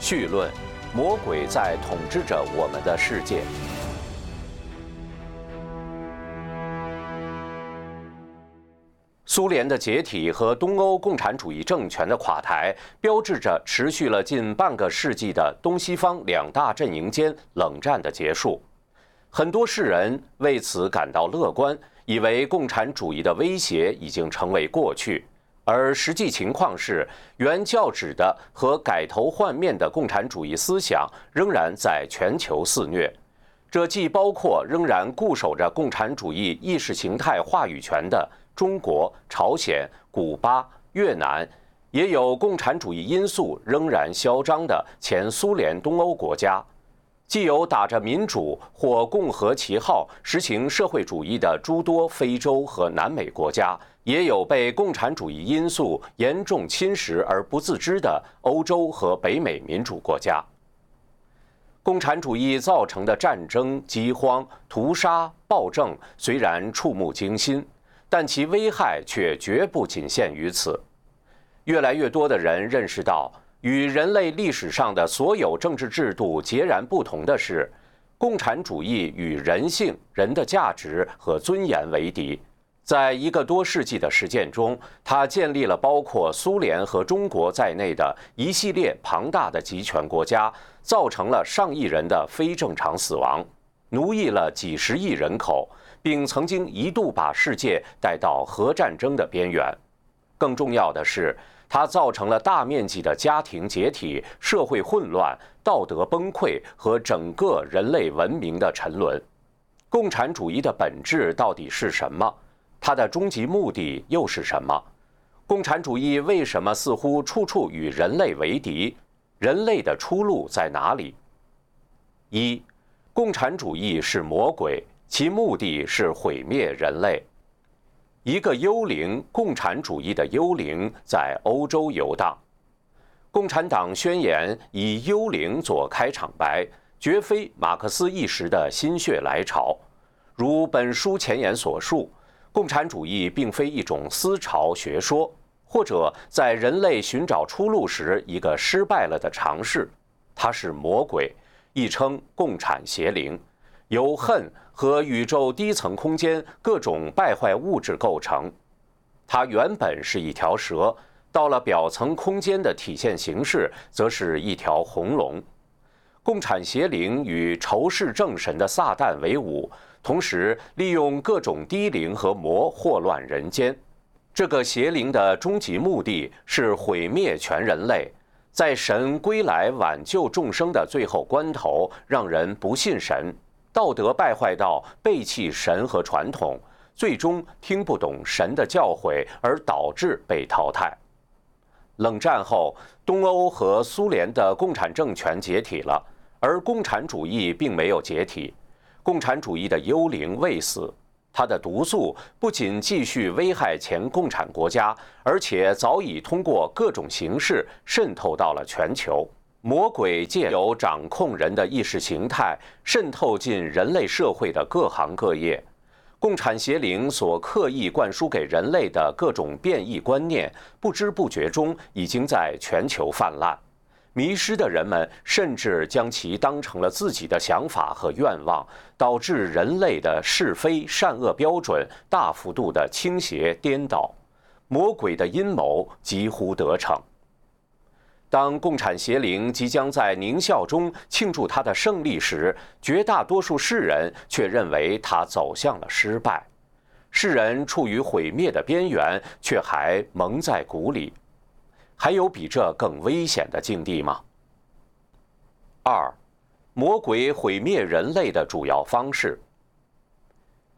绪论：魔鬼在统治着我们的世界。苏联的解体和东欧共产主义政权的垮台，标志着持续了近半个世纪的东西方两大阵营间冷战的结束。很多世人为此感到乐观，以为共产主义的威胁已经成为过去。而实际情况是，原教旨的和改头换面的共产主义思想仍然在全球肆虐。这既包括仍然固守着共产主义意识形态话语权的中国、朝鲜、古巴、越南，也有共产主义因素仍然嚣张的前苏联东欧国家。既有打着民主或共和旗号实行社会主义的诸多非洲和南美国家，也有被共产主义因素严重侵蚀而不自知的欧洲和北美民主国家。共产主义造成的战争、饥荒、屠杀、暴政虽然触目惊心，但其危害却绝不仅限于此。越来越多的人认识到。与人类历史上的所有政治制度截然不同的是，共产主义与人性、人的价值和尊严为敌。在一个多世纪的实践中，它建立了包括苏联和中国在内的一系列庞大的集权国家，造成了上亿人的非正常死亡，奴役了几十亿人口，并曾经一度把世界带到核战争的边缘。更重要的是。它造成了大面积的家庭解体、社会混乱、道德崩溃和整个人类文明的沉沦。共产主义的本质到底是什么？它的终极目的又是什么？共产主义为什么似乎处处与人类为敌？人类的出路在哪里？一，共产主义是魔鬼，其目的是毁灭人类。一个幽灵，共产主义的幽灵在欧洲游荡。共产党宣言以幽灵做开场白，绝非马克思一时的心血来潮。如本书前言所述，共产主义并非一种思潮学说，或者在人类寻找出路时一个失败了的尝试。它是魔鬼，亦称共产邪灵。由恨和宇宙低层空间各种败坏物质构成，它原本是一条蛇，到了表层空间的体现形式，则是一条红龙。共产邪灵与仇视正神的撒旦为伍，同时利用各种低灵和魔祸乱人间。这个邪灵的终极目的是毁灭全人类，在神归来挽救众生的最后关头，让人不信神。道德败坏到背弃神和传统，最终听不懂神的教诲，而导致被淘汰。冷战后，东欧和苏联的共产政权解体了，而共产主义并没有解体。共产主义的幽灵未死，它的毒素不仅继续危害前共产国家，而且早已通过各种形式渗透到了全球。魔鬼借由掌控人的意识形态，渗透进人类社会的各行各业。共产邪灵所刻意灌输给人类的各种变异观念，不知不觉中已经在全球泛滥。迷失的人们甚至将其当成了自己的想法和愿望，导致人类的是非善恶标准大幅度的倾斜颠倒。魔鬼的阴谋几乎得逞。当共产邪灵即将在狞笑中庆祝他的胜利时，绝大多数世人却认为他走向了失败。世人处于毁灭的边缘，却还蒙在鼓里。还有比这更危险的境地吗？二，魔鬼毁灭人类的主要方式。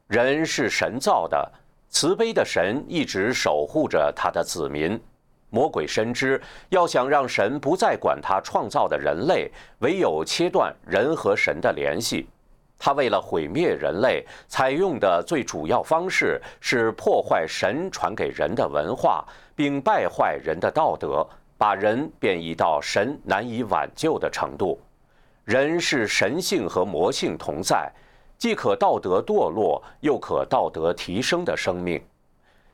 人是神造的，慈悲的神一直守护着他的子民。魔鬼深知，要想让神不再管他创造的人类，唯有切断人和神的联系。他为了毁灭人类，采用的最主要方式是破坏神传给人的文化，并败坏人的道德，把人变异到神难以挽救的程度。人是神性和魔性同在，既可道德堕落，又可道德提升的生命。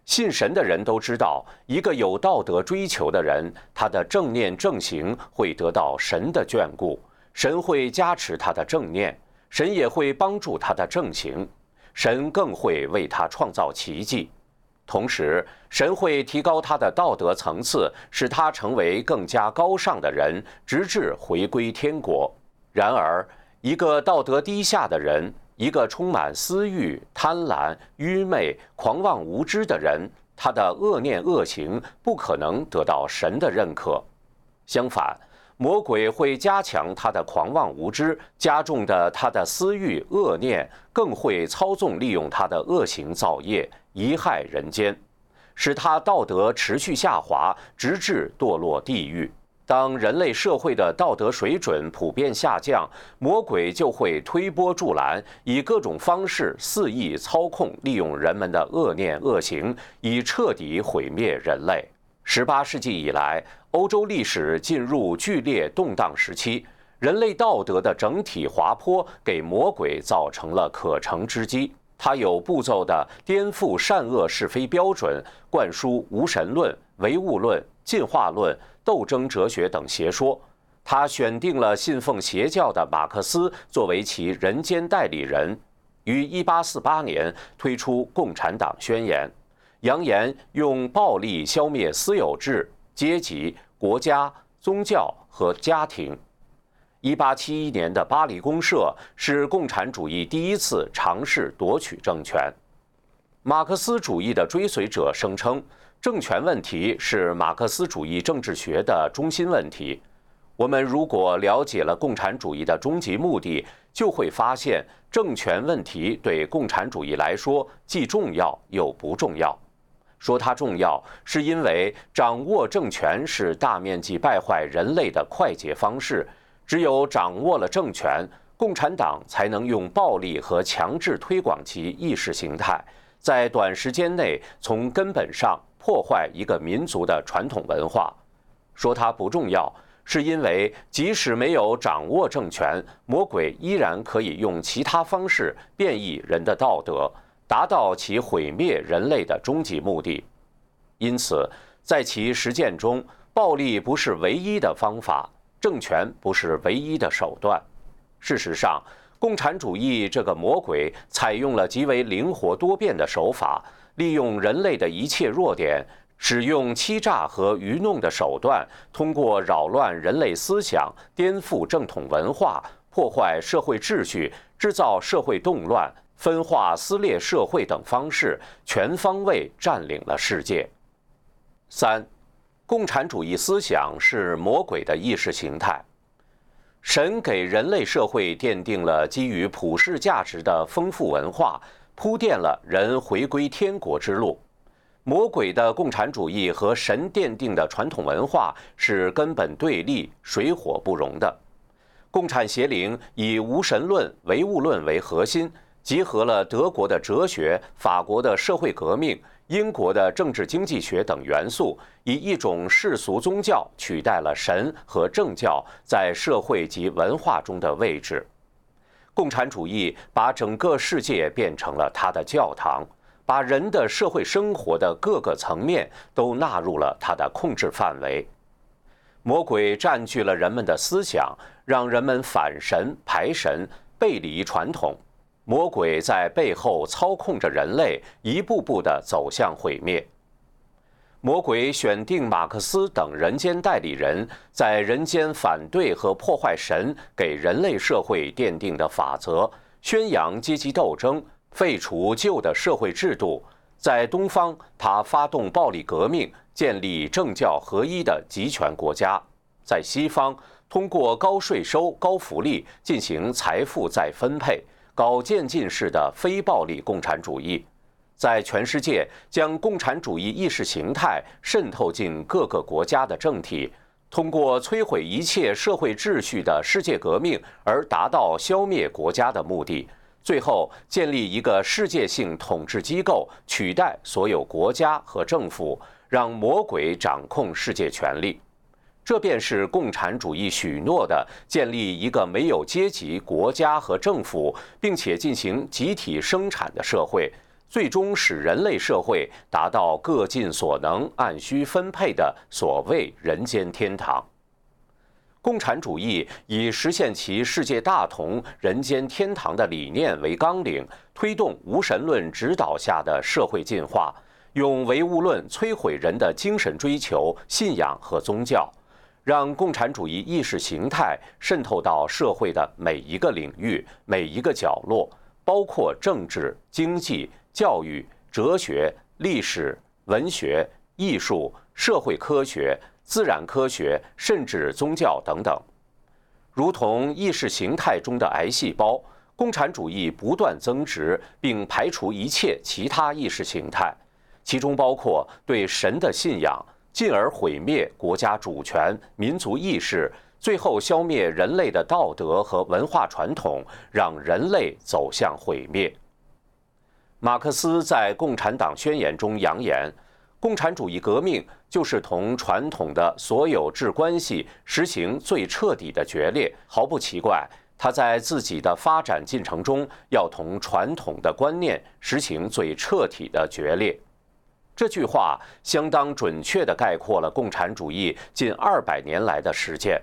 信神的人都知道，一个有道德追求的人，他的正念正行会得到神的眷顾，神会加持他的正念，神也会帮助他的正行，神更会为他创造奇迹。同时，神会提高他的道德层次，使他成为更加高尚的人，直至回归天国。然而，一个道德低下的人，一个充满私欲、贪婪、愚昧、狂妄无知的人，他的恶念恶行不可能得到神的认可。相反，魔鬼会加强他的狂妄无知，加重的他的私欲恶念，更会操纵利用他的恶行造业。贻害人间，使他道德持续下滑，直至堕落地狱。当人类社会的道德水准普遍下降，魔鬼就会推波助澜，以各种方式肆意操控、利用人们的恶念恶行，以彻底毁灭人类。十八世纪以来，欧洲历史进入剧烈动荡时期，人类道德的整体滑坡给魔鬼造成了可乘之机。他有步骤地颠覆善恶是非标准，灌输无神论、唯物论、进化论、斗争哲学等邪说。他选定了信奉邪教的马克思作为其人间代理人，于1848年推出《共产党宣言》，扬言用暴力消灭私有制、阶级、国家、宗教和家庭。一八七一年的巴黎公社是共产主义第一次尝试夺取政权。马克思主义的追随者声称，政权问题是马克思主义政治学的中心问题。我们如果了解了共产主义的终极目的，就会发现，政权问题对共产主义来说既重要又不重要。说它重要，是因为掌握政权是大面积败坏人类的快捷方式。只有掌握了政权，共产党才能用暴力和强制推广其意识形态，在短时间内从根本上破坏一个民族的传统文化。说它不重要，是因为即使没有掌握政权，魔鬼依然可以用其他方式变异人的道德，达到其毁灭人类的终极目的。因此，在其实践中，暴力不是唯一的方法。政权不是唯一的手段。事实上，共产主义这个魔鬼采用了极为灵活多变的手法，利用人类的一切弱点，使用欺诈和愚弄的手段，通过扰乱人类思想、颠覆正统文化、破坏社会秩序、制造社会动乱、分化撕裂社会等方式，全方位占领了世界。三。共产主义思想是魔鬼的意识形态。神给人类社会奠定了基于普世价值的丰富文化，铺垫了人回归天国之路。魔鬼的共产主义和神奠定的传统文化是根本对立、水火不容的。共产邪灵以无神论、唯物论为核心，集合了德国的哲学、法国的社会革命。英国的政治经济学等元素，以一种世俗宗教取代了神和政教在社会及文化中的位置。共产主义把整个世界变成了他的教堂，把人的社会生活的各个层面都纳入了他的控制范围。魔鬼占据了人们的思想，让人们反神排神，背离传统。魔鬼在背后操控着人类，一步步地走向毁灭。魔鬼选定马克思等人间代理人，在人间反对和破坏神给人类社会奠定的法则，宣扬阶级斗争，废除旧的社会制度。在东方，他发动暴力革命，建立政教合一的集权国家；在西方，通过高税收、高福利进行财富再分配。搞渐进式的非暴力共产主义，在全世界将共产主义意识形态渗透进各个国家的政体，通过摧毁一切社会秩序的世界革命而达到消灭国家的目的，最后建立一个世界性统治机构，取代所有国家和政府，让魔鬼掌控世界权力。这便是共产主义许诺的建立一个没有阶级、国家和政府，并且进行集体生产的社会，最终使人类社会达到各尽所能、按需分配的所谓人间天堂。共产主义以实现其世界大同、人间天堂的理念为纲领，推动无神论指导下的社会进化，用唯物论摧毁人的精神追求、信仰和宗教。让共产主义意识形态渗透到社会的每一个领域、每一个角落，包括政治、经济、教育、哲学、历史、文学、艺术、社会科学、自然科学，甚至宗教等等。如同意识形态中的癌细胞，共产主义不断增殖，并排除一切其他意识形态，其中包括对神的信仰。进而毁灭国家主权、民族意识，最后消灭人类的道德和文化传统，让人类走向毁灭。马克思在《共产党宣言》中扬言：“共产主义革命就是同传统的所有制关系实行最彻底的决裂。”毫不奇怪，他在自己的发展进程中要同传统的观念实行最彻底的决裂。这句话相当准确地概括了共产主义近二百年来的实践。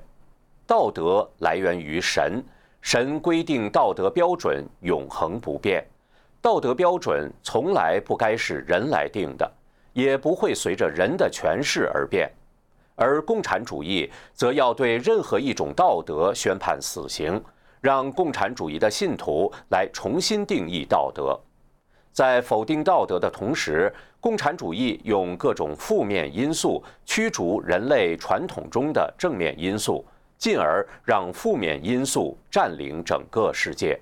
道德来源于神，神规定道德标准永恒不变，道德标准从来不该是人来定的，也不会随着人的诠释而变。而共产主义则要对任何一种道德宣判死刑，让共产主义的信徒来重新定义道德。在否定道德的同时，共产主义用各种负面因素驱逐人类传统中的正面因素，进而让负面因素占领整个世界。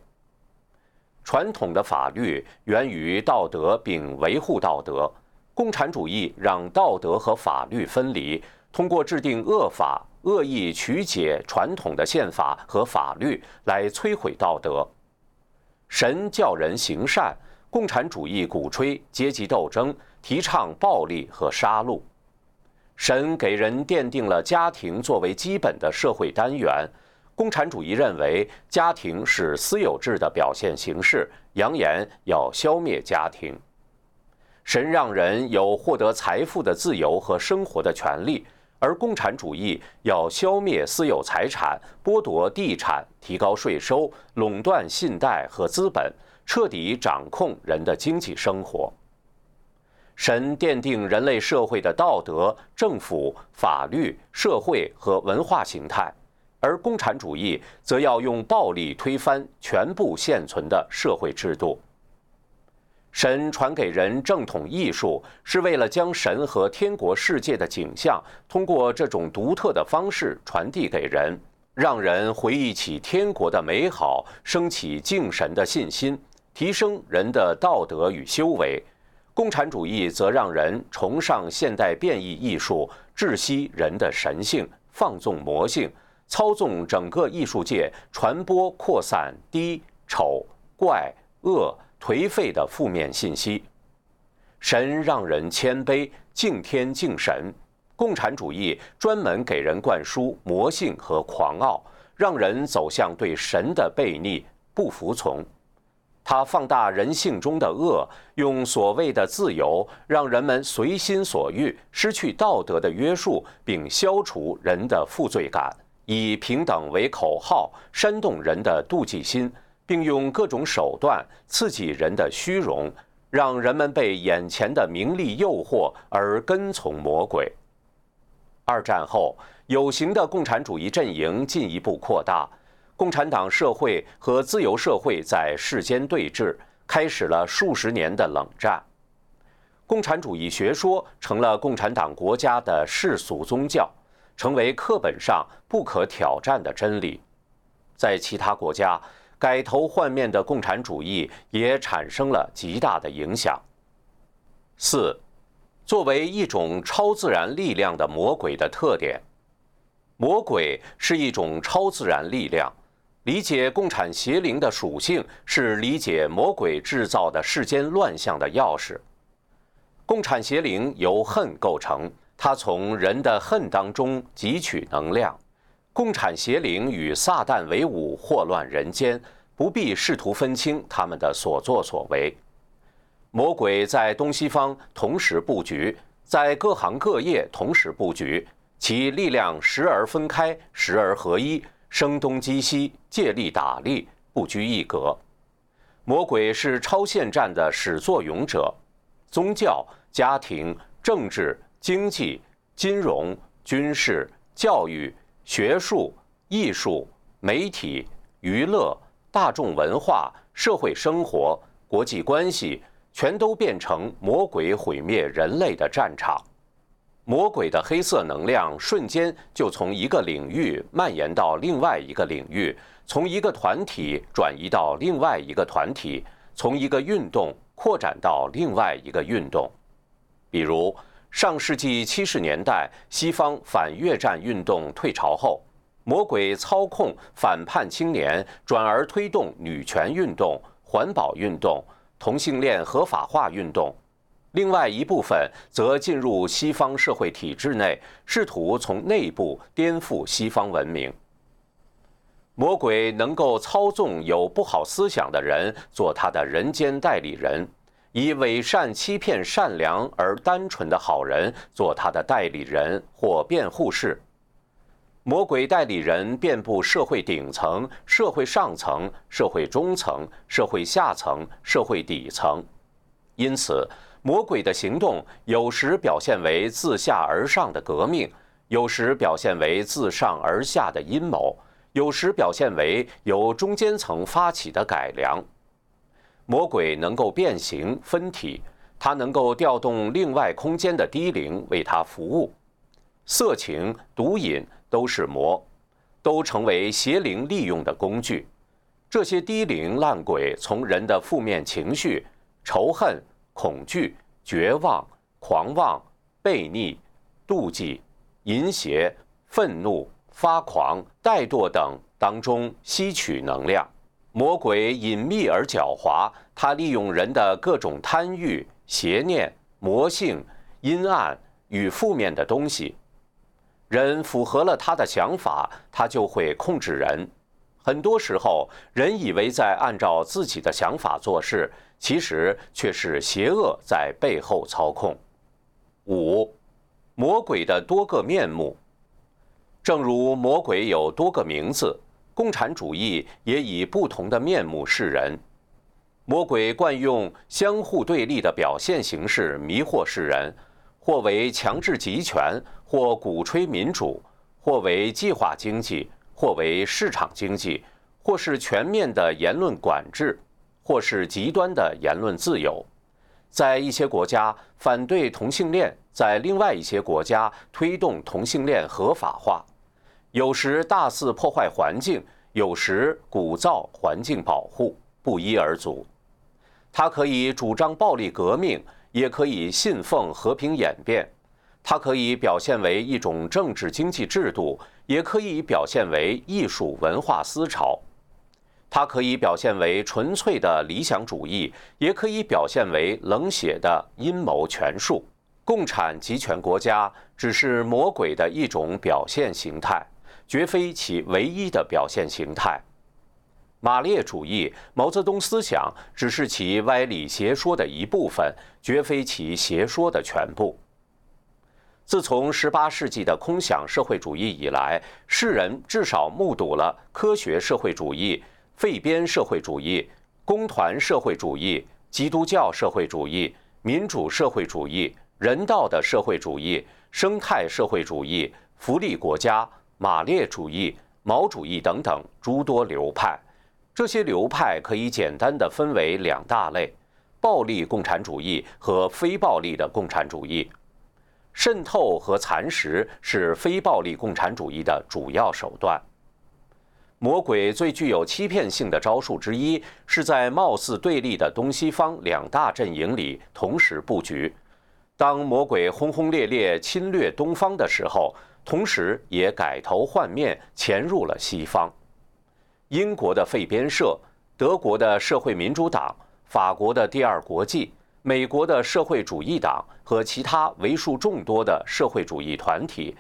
传统的法律源于道德并维护道德，共产主义让道德和法律分离，通过制定恶法、恶意曲解传统的宪法和法律来摧毁道德。神叫人行善。共产主义鼓吹阶级斗争，提倡暴力和杀戮。神给人奠定了家庭作为基本的社会单元。共产主义认为家庭是私有制的表现形式，扬言要消灭家庭。神让人有获得财富的自由和生活的权利，而共产主义要消灭私有财产，剥夺地产，提高税收，垄断信贷和资本。彻底掌控人的经济生活。神奠定人类社会的道德、政府、法律、社会和文化形态，而共产主义则要用暴力推翻全部现存的社会制度。神传给人正统艺术，是为了将神和天国世界的景象通过这种独特的方式传递给人，让人回忆起天国的美好，升起敬神的信心。提升人的道德与修为，共产主义则让人崇尚现代变异艺术，窒息人的神性，放纵魔性，操纵整个艺术界，传播扩散低、丑、怪、恶、颓废的负面信息。神让人谦卑，敬天敬神，共产主义专门给人灌输魔性和狂傲，让人走向对神的背逆、不服从。他放大人性中的恶，用所谓的自由让人们随心所欲，失去道德的约束，并消除人的负罪感；以平等为口号，煽动人的妒忌心，并用各种手段刺激人的虚荣，让人们被眼前的名利诱惑而跟从魔鬼。二战后，有形的共产主义阵营进一步扩大。共产党社会和自由社会在世间对峙，开始了数十年的冷战。共产主义学说成了共产党国家的世俗宗教，成为课本上不可挑战的真理。在其他国家，改头换面的共产主义也产生了极大的影响。四，作为一种超自然力量的魔鬼的特点，魔鬼是一种超自然力量。理解共产邪灵的属性，是理解魔鬼制造的世间乱象的钥匙。共产邪灵由恨构成，它从人的恨当中汲取能量。共产邪灵与撒旦为伍，祸乱人间，不必试图分清他们的所作所为。魔鬼在东西方同时布局，在各行各业同时布局，其力量时而分开，时而合一，声东击西，借力打力，不拘一格。魔鬼是超限战的始作俑者，宗教、家庭、政治、经济、金融、军事、教育、学术、艺术、媒体、娱乐、大众文化、社会生活、国际关系。全都变成魔鬼毁灭人类的战场，魔鬼的黑色能量瞬间就从一个领域蔓延到另外一个领域，从一个团体转移到另外一个团体，从一个运动扩展到另外一个运动。比如，上世纪七十年代西方反越战运动退潮后，魔鬼操控反叛青年，转而推动女权运动、环保运动。同性恋合法化运动，另外一部分则进入西方社会体制内，试图从内部颠覆西方文明。魔鬼能够操纵有不好思想的人做他的人间代理人，以伪善欺骗善良而单纯的好人做他的代理人或辩护士。魔鬼代理人遍布社会顶层、社会上层、社会中层、社会下层、社会底层，因此，魔鬼的行动有时表现为自下而上的革命，有时表现为自上而下的阴谋，有时表现为由中间层发起的改良。魔鬼能够变形分体，它能够调动另外空间的低灵为它服务，色情、毒瘾。都是魔，都成为邪灵利用的工具。这些低灵烂鬼从人的负面情绪、仇恨、恐惧、绝望、狂妄、悖逆、妒忌、淫邪、愤怒、发狂、怠惰等当中吸取能量。魔鬼隐秘而狡猾，他利用人的各种贪欲、邪念、魔性、阴暗与负面的东西。人符合了他的想法，他就会控制人。很多时候，人以为在按照自己的想法做事，其实却是邪恶在背后操控。五，魔鬼的多个面目。正如魔鬼有多个名字，共产主义也以不同的面目示人。魔鬼惯用相互对立的表现形式迷惑世人，或为强制集权。或鼓吹民主，或为计划经济，或为市场经济，或是全面的言论管制，或是极端的言论自由。在一些国家反对同性恋，在另外一些国家推动同性恋合法化。有时大肆破坏环境，有时鼓噪环境保护，不一而足。他可以主张暴力革命，也可以信奉和平演变。它可以表现为一种政治经济制度，也可以表现为艺术文化思潮；它可以表现为纯粹的理想主义，也可以表现为冷血的阴谋权术。共产集权国家只是魔鬼的一种表现形态，绝非其唯一的表现形态。马列主义、毛泽东思想只是其歪理邪说的一部分，绝非其邪说的全部。自从18世纪的空想社会主义以来，世人至少目睹了科学社会主义、废边社会主义、工团社会主义、基督教社会主义、民主社会主义、人道的社会主义、生态社会主义、福利国家、马列主义、毛主义等等诸多流派。这些流派可以简单的分为两大类：暴力共产主义和非暴力的共产主义。渗透和蚕食是非暴力共产主义的主要手段。魔鬼最具有欺骗性的招数之一，是在貌似对立的东西方两大阵营里同时布局。当魔鬼轰轰烈烈侵略东方的时候，同时也改头换面潜入了西方。英国的废边社、德国的社会民主党、法国的第二国际。美国的社会主义党和其他为数众多的社会主义团体，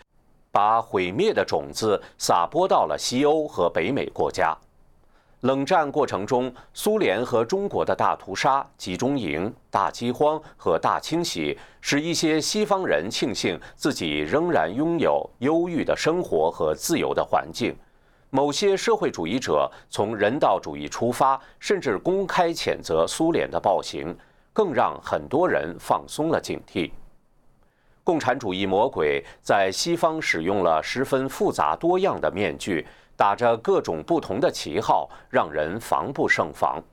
把毁灭的种子撒播到了西欧和北美国家。冷战过程中，苏联和中国的大屠杀、集中营、大饥荒和大清洗，使一些西方人庆幸自己仍然拥有优裕的生活和自由的环境。某些社会主义者从人道主义出发，甚至公开谴责苏联的暴行，更让很多人放松了警惕。共产主义魔鬼在西方使用了十分复杂多样的面具。打着各种不同的旗号，让人防不胜防。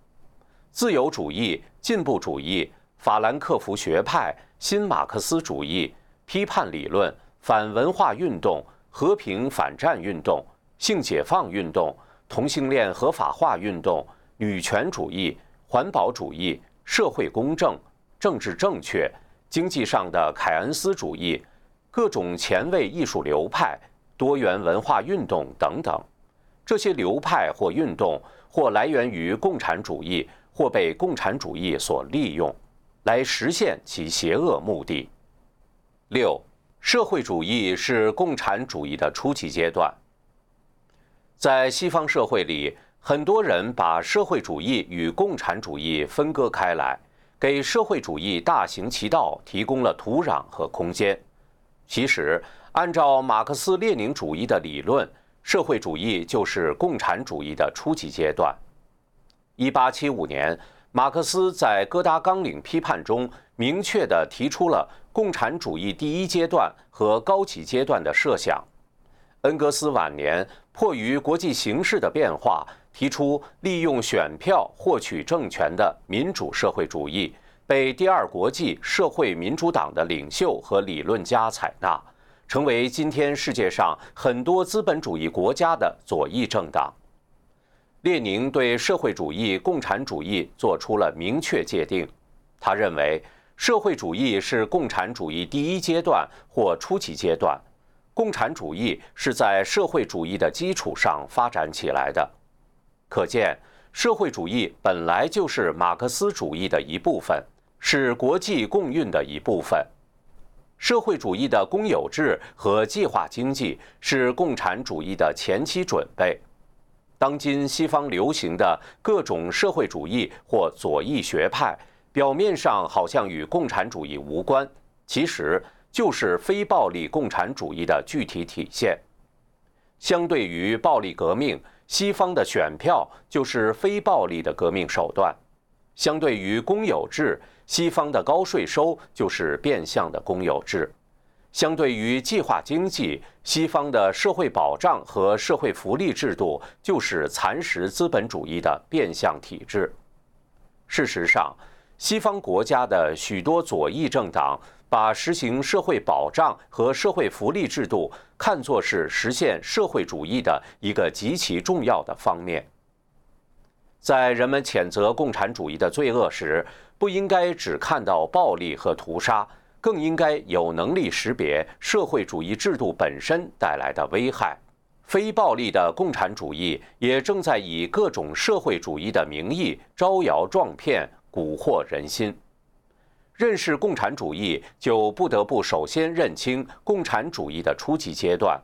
自由主义、进步主义、法兰克福学派、新马克思主义、批判理论、反文化运动、和平反战运动、性解放运动、同性恋合法化运动、女权主义、环保主义、社会公正、政治正确、经济上的凯恩斯主义、各种前卫艺术流派、多元文化运动等等。这些流派或运动，或来源于共产主义，或被共产主义所利用，来实现其邪恶目的。六，社会主义是共产主义的初级阶段。在西方社会里，很多人把社会主义与共产主义分割开来，给社会主义大行其道提供了土壤和空间。其实，按照马克思列宁主义的理论。社会主义就是共产主义的初级阶段。一八七五年，马克思在《哥达纲领批判》中明确地提出了共产主义第一阶段和高级阶段的设想。恩格斯晚年迫于国际形势的变化，提出利用选票获取政权的民主社会主义，被第二国际社会民主党的领袖和理论家采纳。成为今天世界上很多资本主义国家的左翼政党。列宁对社会主义、共产主义做出了明确界定。他认为，社会主义是共产主义第一阶段或初级阶段，共产主义是在社会主义的基础上发展起来的。可见，社会主义本来就是马克思主义的一部分，是国际共运的一部分。社会主义的公有制和计划经济是共产主义的前期准备。当今西方流行的各种社会主义或左翼学派，表面上好像与共产主义无关，其实就是非暴力共产主义的具体体现。相对于暴力革命，西方的选票就是非暴力的革命手段；相对于公有制，西方的高税收就是变相的公有制，相对于计划经济，西方的社会保障和社会福利制度就是蚕食资本主义的变相体制。事实上，西方国家的许多左翼政党把实行社会保障和社会福利制度看作是实现社会主义的一个极其重要的方面。在人们谴责共产主义的罪恶时，不应该只看到暴力和屠杀，更应该有能力识别社会主义制度本身带来的危害。非暴力的共产主义也正在以各种社会主义的名义招摇撞骗、蛊惑人心。认识共产主义，就不得不首先认清共产主义的初级阶段，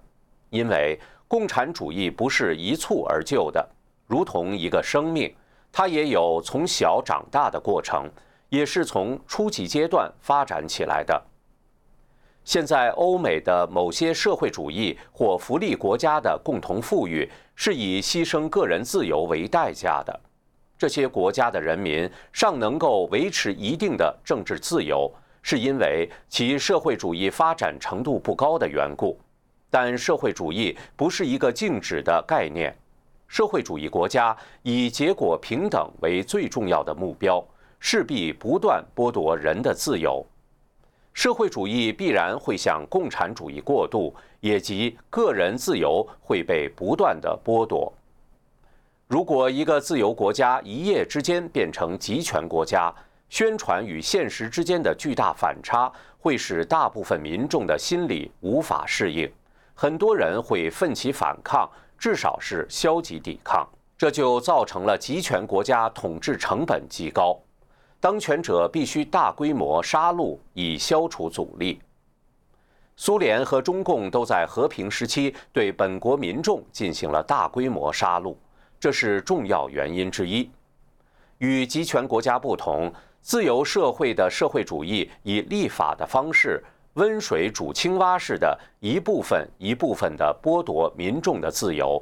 因为共产主义不是一蹴而就的，如同一个生命，它也有从小长大的过程。也是从初级阶段发展起来的。现在，欧美的某些社会主义或福利国家的共同富裕是以牺牲个人自由为代价的。这些国家的人民尚能够维持一定的政治自由，是因为其社会主义发展程度不高的缘故。但社会主义不是一个静止的概念，社会主义国家以结果平等为最重要的目标。势必不断剥夺人的自由，社会主义必然会向共产主义过渡，也即个人自由会被不断的剥夺。如果一个自由国家一夜之间变成集权国家，宣传与现实之间的巨大反差会使大部分民众的心理无法适应，很多人会奋起反抗，至少是消极抵抗，这就造成了集权国家统治成本极高。当权者必须大规模杀戮以消除阻力。苏联和中共都在和平时期对本国民众进行了大规模杀戮，这是重要原因之一。与集权国家不同，自由社会的社会主义以立法的方式，温水煮青蛙似的，一部分一部分地剥夺民众的自由。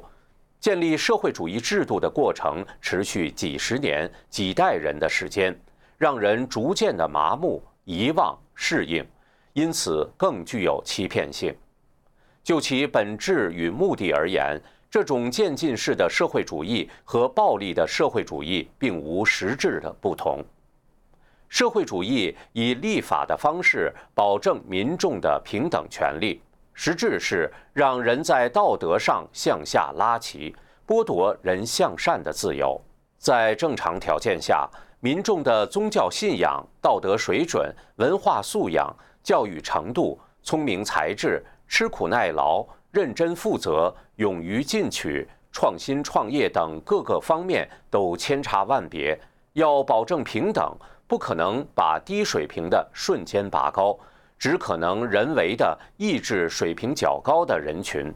建立社会主义制度的过程持续几十年、几代人的时间，让人逐渐的麻木、遗忘、适应，因此更具有欺骗性。就其本质与目的而言，这种渐进式的社会主义和暴力的社会主义并无实质的不同。社会主义以立法的方式保证民众的平等权利。实质是让人在道德上向下拉齐，剥夺人向善的自由。在正常条件下，民众的宗教信仰、道德水准、文化素养、教育程度、聪明才智、吃苦耐劳、认真负责、勇于进取、创新创业等各个方面都千差万别。要保证平等，不可能把低水平的瞬间拔高。只可能人为的抑制水平较高的人群，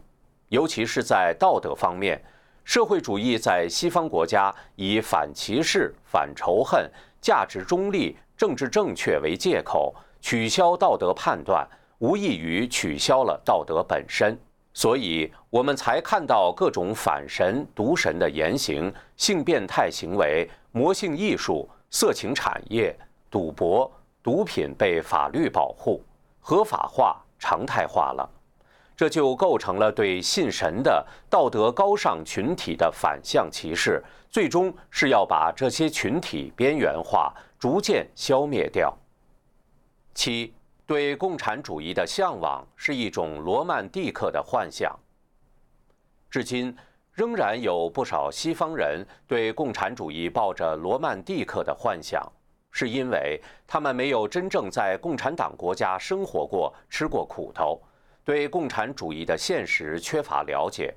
尤其是在道德方面，社会主义在西方国家以反歧视、反仇恨、价值中立、政治正确为借口，取消道德判断，无异于取消了道德本身。所以，我们才看到各种反神、毒神的言行、性变态行为、魔性艺术、色情产业、赌博、毒品被法律保护。合法化、常态化了，这就构成了对信神的道德高尚群体的反向歧视，最终是要把这些群体边缘化，逐渐消灭掉。七，对共产主义的向往是一种罗曼蒂克的幻想。至今，仍然有不少西方人对共产主义抱着罗曼蒂克的幻想。是因为他们没有真正在共产党国家生活过、吃过苦头，对共产主义的现实缺乏了解。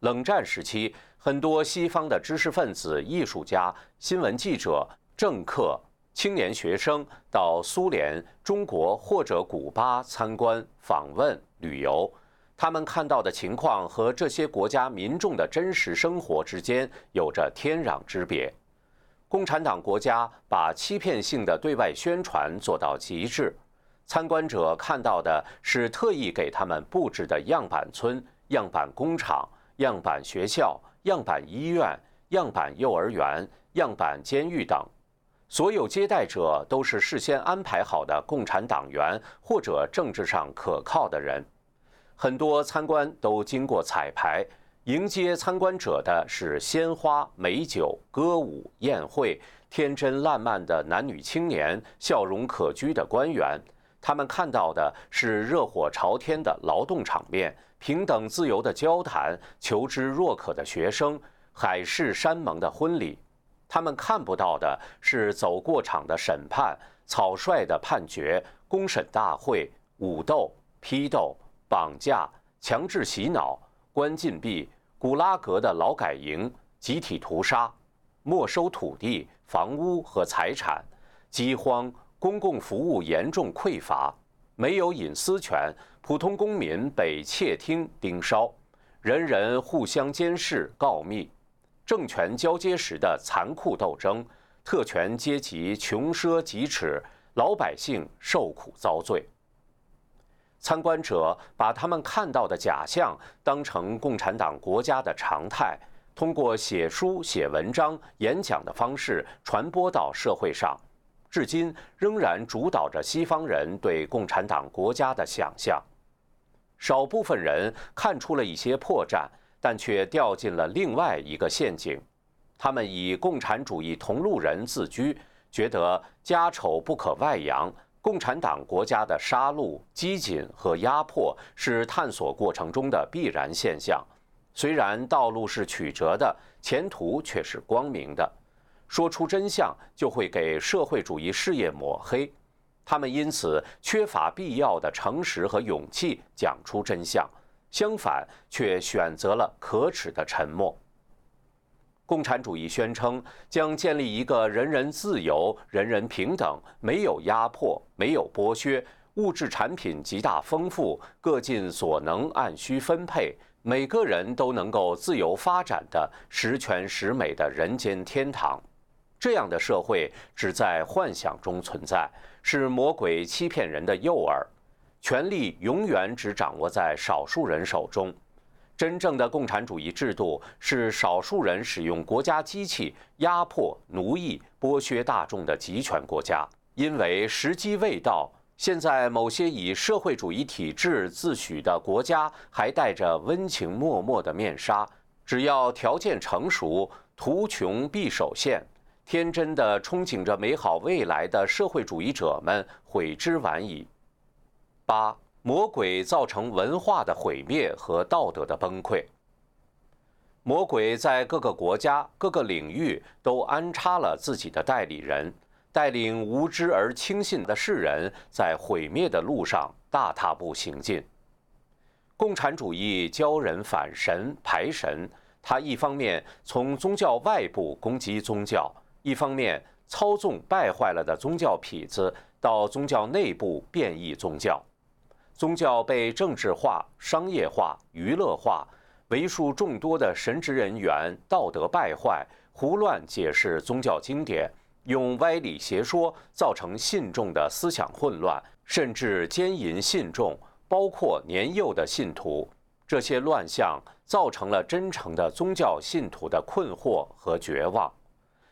冷战时期，很多西方的知识分子、艺术家、新闻记者、政客、青年学生到苏联、中国或者古巴参观、访问、旅游，他们看到的情况和这些国家民众的真实生活之间有着天壤之别。共产党国家把欺骗性的对外宣传做到极致，参观者看到的是特意给他们布置的样板村、样板工厂、样板学校、样板医院、样板幼儿园、样板监狱等。所有接待者都是事先安排好的共产党员或者政治上可靠的人，很多参观都经过彩排。迎接参观者的是鲜花、美酒、歌舞、宴会，天真烂漫的男女青年，笑容可掬的官员。他们看到的是热火朝天的劳动场面，平等自由的交谈，求知若渴的学生，海誓山盟的婚礼。他们看不到的是走过场的审判、草率的判决、公审大会、武斗、批斗、绑架、强制洗脑。关禁闭、古拉格的劳改营、集体屠杀、没收土地、房屋和财产、饥荒、公共服务严重匮乏、没有隐私权、普通公民被窃听盯梢、人人互相监视告密、政权交接时的残酷斗争、特权阶级穷奢极侈、老百姓受苦遭罪。参观者把他们看到的假象当成共产党国家的常态，通过写书、写文章、演讲的方式传播到社会上，至今仍然主导着西方人对共产党国家的想象。少部分人看出了一些破绽，但却掉进了另外一个陷阱。他们以共产主义同路人自居，觉得家丑不可外扬。共产党国家的杀戮、激进和压迫是探索过程中的必然现象，虽然道路是曲折的，前途却是光明的。说出真相就会给社会主义事业抹黑，他们因此缺乏必要的诚实和勇气讲出真相，相反却选择了可耻的沉默。共产主义宣称将建立一个人人自由、人人平等、没有压迫、没有剥削、物质产品极大丰富、各尽所能、按需分配、每个人都能够自由发展的十全十美的人间天堂。这样的社会只在幻想中存在，是魔鬼欺骗人的诱饵。权力永远只掌握在少数人手中。真正的共产主义制度是少数人使用国家机器压迫、奴役、剥削大众的集权国家。因为时机未到，现在某些以社会主义体制自诩的国家还戴着温情脉脉的面纱。只要条件成熟，图穷匕首现，天真的憧憬着美好未来的社会主义者们悔之晚矣。八。魔鬼造成文化的毁灭和道德的崩溃。魔鬼在各个国家、各个领域都安插了自己的代理人，带领无知而轻信的世人在毁灭的路上大踏步行进。共产主义教人反神排神，它一方面从宗教外部攻击宗教，一方面操纵败坏了的宗教痞子到宗教内部变异宗教。宗教被政治化、商业化、娱乐化，为数众多的神职人员道德败坏，胡乱解释宗教经典，用歪理邪说造成信众的思想混乱，甚至奸淫信众，包括年幼的信徒。这些乱象造成了真诚的宗教信徒的困惑和绝望。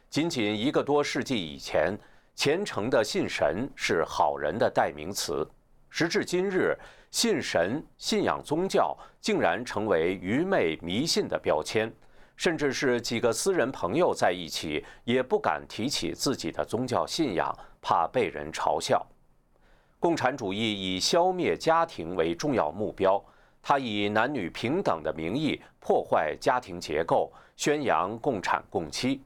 仅仅一个多世纪以前，虔诚的信神是好人的代名词。时至今日，信神、信仰宗教竟然成为愚昧迷信的标签，甚至是几个私人朋友在一起也不敢提起自己的宗教信仰，怕被人嘲笑。共产主义以消灭家庭为重要目标，它以男女平等的名义破坏家庭结构，宣扬共产共妻。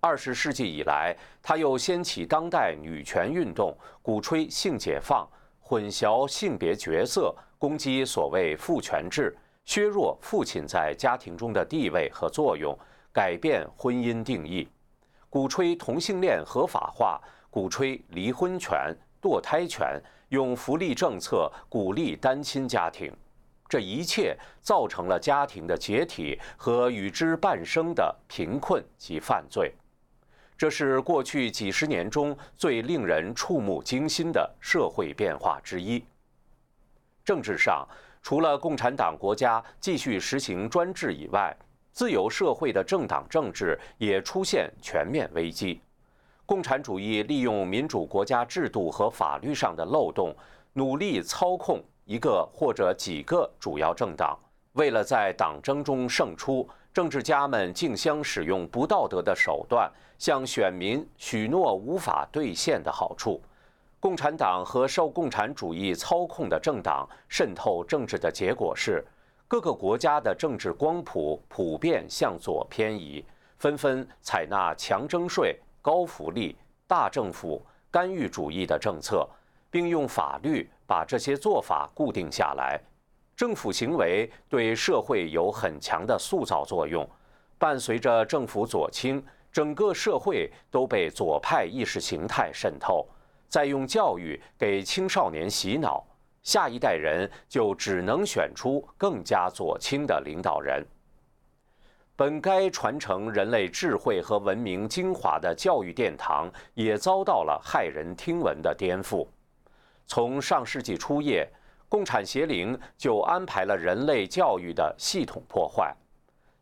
二十世纪以来，他又掀起当代女权运动，鼓吹性解放。混淆性别角色，攻击所谓父权制，削弱父亲在家庭中的地位和作用，改变婚姻定义，鼓吹同性恋合法化，鼓吹离婚权、堕胎权，用福利政策鼓励单亲家庭，这一切造成了家庭的解体和与之伴生的贫困及犯罪。这是过去几十年中最令人触目惊心的社会变化之一。政治上，除了共产党国家继续实行专制以外，自由社会的政党政治也出现全面危机。共产主义利用民主国家制度和法律上的漏洞，努力操控一个或者几个主要政党。为了在党争中胜出，政治家们竞相使用不道德的手段。向选民许诺无法兑现的好处，共产党和受共产主义操控的政党渗透政治的结果是，各个国家的政治光谱普遍向左偏移，纷纷采纳强征税、高福利、大政府、干预主义的政策，并用法律把这些做法固定下来。政府行为对社会有很强的塑造作用，伴随着政府左倾。整个社会都被左派意识形态渗透，再用教育给青少年洗脑，下一代人就只能选出更加左倾的领导人。本该传承人类智慧和文明精华的教育殿堂，也遭到了骇人听闻的颠覆。从上世纪初叶，共产邪灵就安排了人类教育的系统破坏，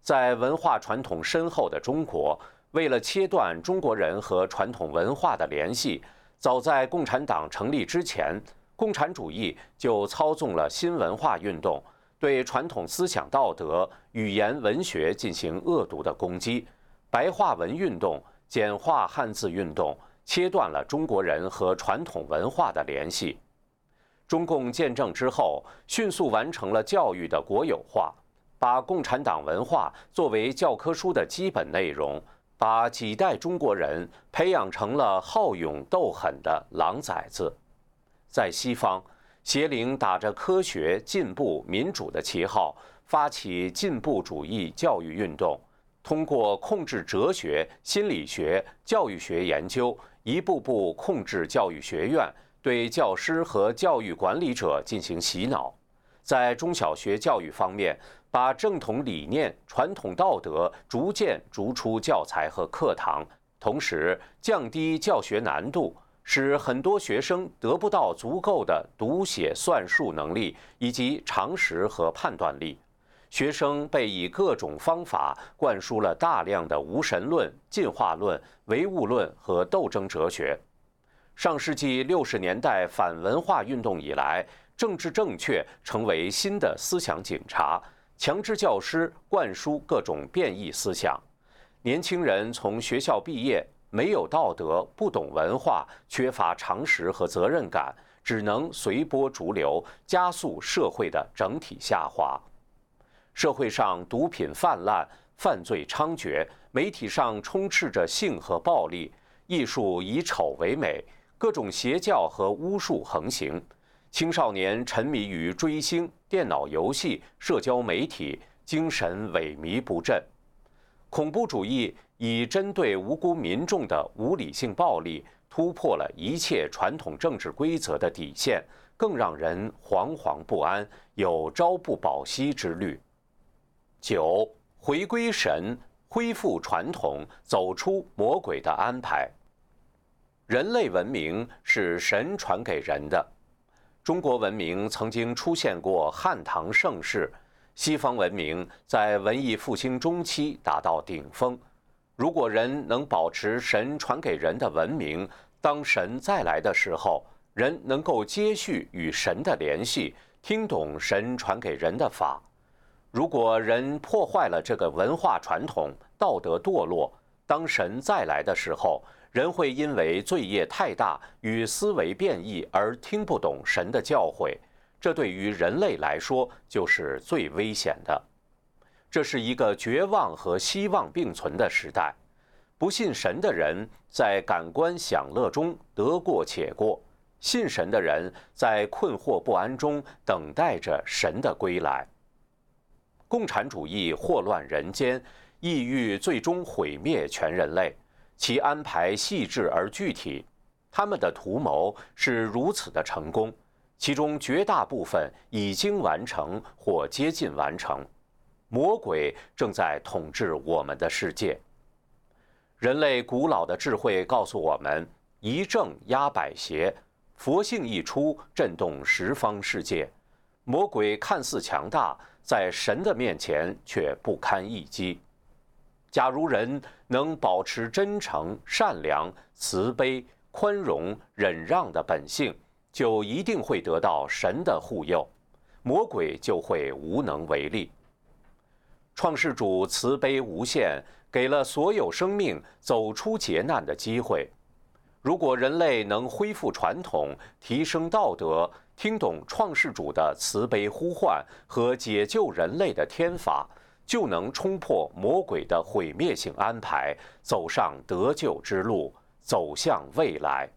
在文化传统深厚的中国。为了切断中国人和传统文化的联系，早在共产党成立之前，共产主义就操纵了新文化运动，对传统思想道德、语言文学进行恶毒的攻击。白话文运动、简化汉字运动，切断了中国人和传统文化的联系。中共建政之后，迅速完成了教育的国有化，把共产党文化作为教科书的基本内容。把几代中国人培养成了好勇斗狠的狼崽子。在西方，邪灵打着科学、进步、民主的旗号，发起进步主义教育运动，通过控制哲学、心理学、教育学研究，一步步控制教育学院，对教师和教育管理者进行洗脑。在中小学教育方面，把正统理念、传统道德逐渐逐出教材和课堂，同时降低教学难度，使很多学生得不到足够的读写算术能力以及常识和判断力。学生被以各种方法灌输了大量的无神论、进化论、唯物论和斗争哲学。上世纪六十年代反文化运动以来，政治正确成为新的思想警察，强制教师灌输各种变异思想。年轻人从学校毕业，没有道德，不懂文化，缺乏常识和责任感，只能随波逐流，加速社会的整体下滑。社会上毒品泛滥，犯罪猖獗，媒体上充斥着性和暴力，艺术以丑为美。各种邪教和巫术横行，青少年沉迷于追星、电脑游戏、社交媒体，精神萎靡不振。恐怖主义以针对无辜民众的无理性暴力，突破了一切传统政治规则的底线，更让人惶惶不安，有朝不保夕之虑。九，回归神，恢复传统，走出魔鬼的安排。人类文明是神传给人的。中国文明曾经出现过汉唐盛世，西方文明在文艺复兴中期达到顶峰。如果人能保持神传给人的文明，当神再来的时候，人能够接续与神的联系，听懂神传给人的法。如果人破坏了这个文化传统，道德堕落，当神再来的时候，人会因为罪业太大与思维变异而听不懂神的教诲，这对于人类来说就是最危险的。这是一个绝望和希望并存的时代。不信神的人在感官享乐中得过且过，信神的人在困惑不安中等待着神的归来。共产主义祸乱人间，意欲最终毁灭全人类。其安排细致而具体，他们的图谋是如此的成功，其中绝大部分已经完成或接近完成。魔鬼正在统治我们的世界。人类古老的智慧告诉我们：一正压百邪，佛性一出，震动十方世界。魔鬼看似强大，在神的面前却不堪一击。假如人能保持真诚、善良、慈悲、宽容、忍让的本性，就一定会得到神的护佑，魔鬼就会无能为力。创世主慈悲无限，给了所有生命走出劫难的机会。如果人类能恢复传统，提升道德，听懂创世主的慈悲呼唤和解救人类的天法。就能冲破魔鬼的毁灭性安排，走上得救之路，走向未来。